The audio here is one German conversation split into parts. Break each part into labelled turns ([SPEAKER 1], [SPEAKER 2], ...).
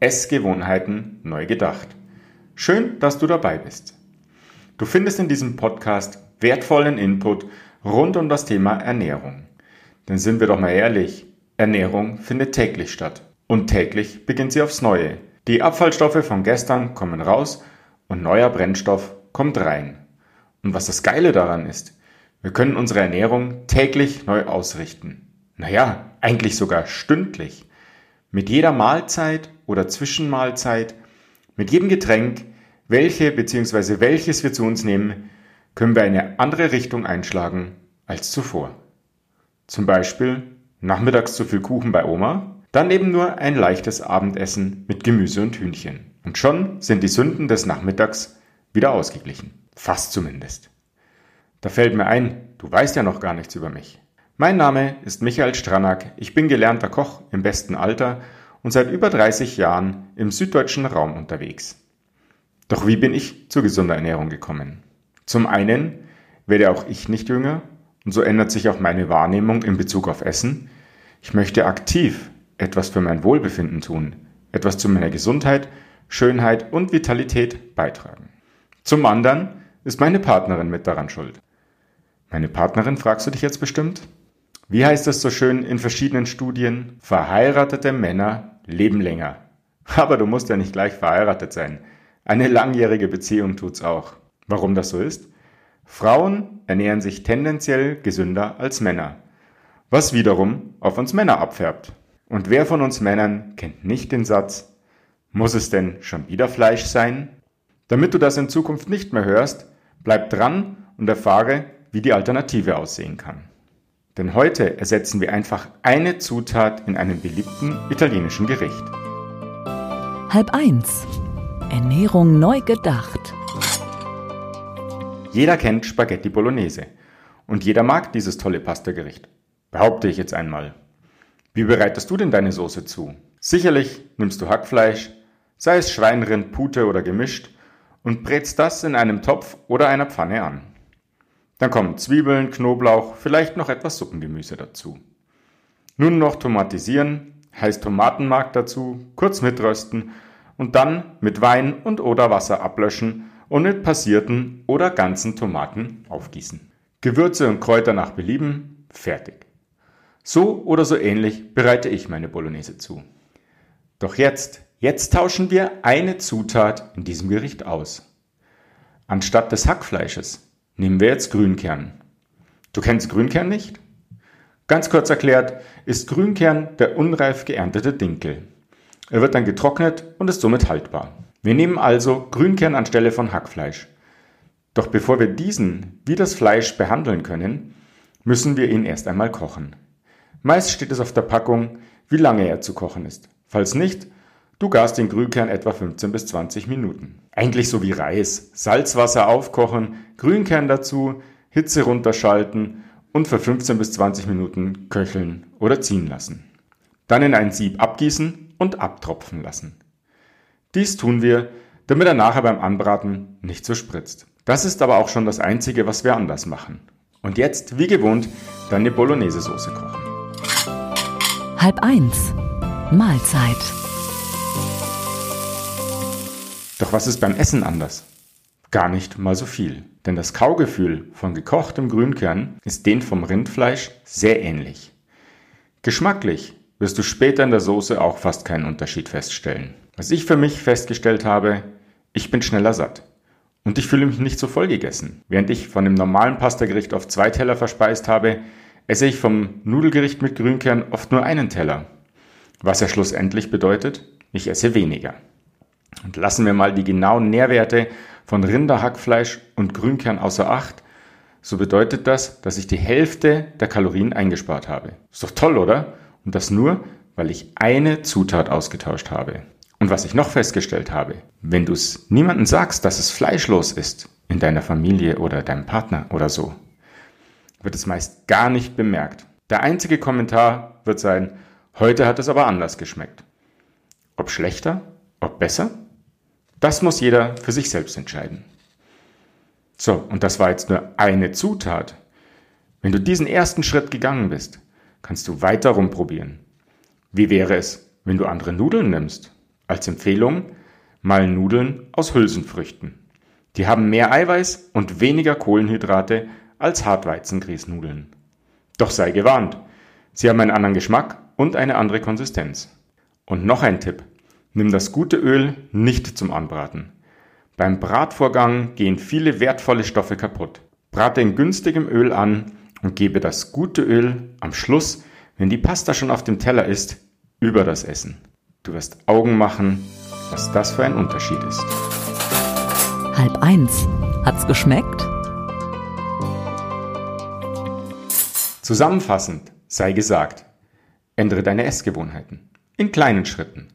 [SPEAKER 1] Essgewohnheiten neu gedacht. Schön, dass du dabei bist. Du findest in diesem Podcast wertvollen Input rund um das Thema Ernährung. Denn sind wir doch mal ehrlich, Ernährung findet täglich statt. Und täglich beginnt sie aufs Neue. Die Abfallstoffe von gestern kommen raus und neuer Brennstoff kommt rein. Und was das Geile daran ist, wir können unsere Ernährung täglich neu ausrichten. Naja, eigentlich sogar stündlich. Mit jeder Mahlzeit oder Zwischenmahlzeit, mit jedem Getränk, welche bzw. welches wir zu uns nehmen, können wir eine andere Richtung einschlagen als zuvor. Zum Beispiel nachmittags zu viel Kuchen bei Oma, dann eben nur ein leichtes Abendessen mit Gemüse und Hühnchen. Und schon sind die Sünden des Nachmittags wieder ausgeglichen. Fast zumindest. Da fällt mir ein, du weißt ja noch gar nichts über mich. Mein Name ist Michael Stranack, ich bin gelernter Koch im besten Alter und seit über 30 Jahren im süddeutschen Raum unterwegs. Doch wie bin ich zur gesunder Ernährung gekommen? Zum einen werde auch ich nicht jünger und so ändert sich auch meine Wahrnehmung in Bezug auf Essen. Ich möchte aktiv etwas für mein Wohlbefinden tun, etwas zu meiner Gesundheit, Schönheit und Vitalität beitragen. Zum anderen ist meine Partnerin mit daran schuld. Meine Partnerin fragst du dich jetzt bestimmt? Wie heißt es so schön in verschiedenen Studien? Verheiratete Männer leben länger. Aber du musst ja nicht gleich verheiratet sein. Eine langjährige Beziehung tut's auch. Warum das so ist? Frauen ernähren sich tendenziell gesünder als Männer, was wiederum auf uns Männer abfärbt. Und wer von uns Männern kennt nicht den Satz, muss es denn schon wieder Fleisch sein? Damit du das in Zukunft nicht mehr hörst, bleib dran und erfahre, wie die Alternative aussehen kann. Denn heute ersetzen wir einfach eine Zutat in einem beliebten italienischen Gericht.
[SPEAKER 2] Halb eins. Ernährung neu gedacht.
[SPEAKER 1] Jeder kennt Spaghetti Bolognese und jeder mag dieses tolle Pastagericht. Behaupte ich jetzt einmal. Wie bereitest du denn deine Soße zu? Sicherlich nimmst du Hackfleisch, sei es Schweinrind, Pute oder gemischt, und brätst das in einem Topf oder einer Pfanne an. Dann kommen Zwiebeln, Knoblauch, vielleicht noch etwas Suppengemüse dazu. Nun noch tomatisieren, heißt Tomatenmark dazu, kurz mitrösten und dann mit Wein und oder Wasser ablöschen und mit passierten oder ganzen Tomaten aufgießen. Gewürze und Kräuter nach Belieben, fertig. So oder so ähnlich bereite ich meine Bolognese zu. Doch jetzt, jetzt tauschen wir eine Zutat in diesem Gericht aus. Anstatt des Hackfleisches Nehmen wir jetzt Grünkern. Du kennst Grünkern nicht? Ganz kurz erklärt ist Grünkern der unreif geerntete Dinkel. Er wird dann getrocknet und ist somit haltbar. Wir nehmen also Grünkern anstelle von Hackfleisch. Doch bevor wir diesen wie das Fleisch behandeln können, müssen wir ihn erst einmal kochen. Meist steht es auf der Packung, wie lange er zu kochen ist. Falls nicht, du garst den Grünkern etwa 15 bis 20 Minuten. Eigentlich so wie Reis. Salzwasser aufkochen, Grünkern dazu, Hitze runterschalten und für 15 bis 20 Minuten köcheln oder ziehen lassen. Dann in ein Sieb abgießen und abtropfen lassen. Dies tun wir, damit er nachher beim Anbraten nicht so spritzt. Das ist aber auch schon das Einzige, was wir anders machen. Und jetzt, wie gewohnt, deine Bolognese-Soße kochen.
[SPEAKER 2] Halb eins. Mahlzeit.
[SPEAKER 1] Doch was ist beim Essen anders? Gar nicht mal so viel. Denn das Kaugefühl von gekochtem Grünkern ist den vom Rindfleisch sehr ähnlich. Geschmacklich wirst du später in der Soße auch fast keinen Unterschied feststellen. Was ich für mich festgestellt habe, ich bin schneller satt. Und ich fühle mich nicht so voll gegessen. Während ich von dem normalen Pastagericht auf zwei Teller verspeist habe, esse ich vom Nudelgericht mit Grünkern oft nur einen Teller. Was ja schlussendlich bedeutet, ich esse weniger. Und lassen wir mal die genauen Nährwerte von Rinderhackfleisch und Grünkern außer Acht, so bedeutet das, dass ich die Hälfte der Kalorien eingespart habe. Ist doch toll, oder? Und das nur, weil ich eine Zutat ausgetauscht habe. Und was ich noch festgestellt habe, wenn du es niemandem sagst, dass es fleischlos ist, in deiner Familie oder deinem Partner oder so, wird es meist gar nicht bemerkt. Der einzige Kommentar wird sein, heute hat es aber anders geschmeckt. Ob schlechter, ob besser? Das muss jeder für sich selbst entscheiden. So, und das war jetzt nur eine Zutat. Wenn du diesen ersten Schritt gegangen bist, kannst du weiter rumprobieren. Wie wäre es, wenn du andere Nudeln nimmst? Als Empfehlung mal Nudeln aus Hülsenfrüchten. Die haben mehr Eiweiß und weniger Kohlenhydrate als Hartweizengrießnudeln. Doch sei gewarnt, sie haben einen anderen Geschmack und eine andere Konsistenz. Und noch ein Tipp. Nimm das gute Öl nicht zum Anbraten. Beim Bratvorgang gehen viele wertvolle Stoffe kaputt. Brate in günstigem Öl an und gebe das gute Öl am Schluss, wenn die Pasta schon auf dem Teller ist, über das Essen. Du wirst Augen machen, was das für ein Unterschied ist.
[SPEAKER 2] Halb eins. Hat's geschmeckt?
[SPEAKER 1] Zusammenfassend sei gesagt, ändere deine Essgewohnheiten. In kleinen Schritten.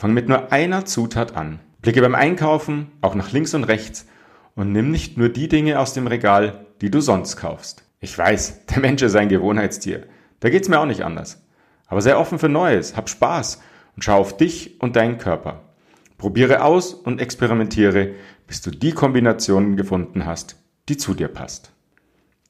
[SPEAKER 1] Fang mit nur einer Zutat an. Blicke beim Einkaufen auch nach links und rechts und nimm nicht nur die Dinge aus dem Regal, die du sonst kaufst. Ich weiß, der Mensch ist ein Gewohnheitstier. Da geht's mir auch nicht anders. Aber sei offen für Neues, hab Spaß und schau auf dich und deinen Körper. Probiere aus und experimentiere, bis du die Kombinationen gefunden hast, die zu dir passt.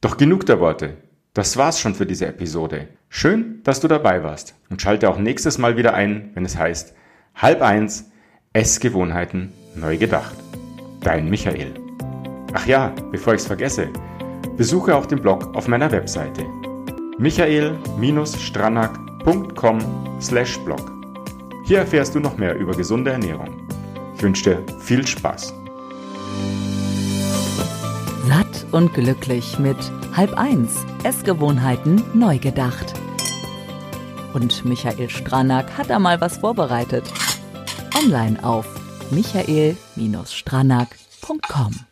[SPEAKER 1] Doch genug der Worte. Das war's schon für diese Episode. Schön, dass du dabei warst und schalte auch nächstes Mal wieder ein, wenn es heißt halb eins Essgewohnheiten neu gedacht. Dein Michael. Ach ja, bevor ich's vergesse, besuche auch den Blog auf meiner Webseite michael-stranak.com/blog. Hier erfährst du noch mehr über gesunde Ernährung. Ich wünsche dir viel Spaß.
[SPEAKER 2] Satt und glücklich mit Halb eins. Essgewohnheiten neu gedacht. Und Michael Stranak hat da mal was vorbereitet. Online auf michael-stranak.com.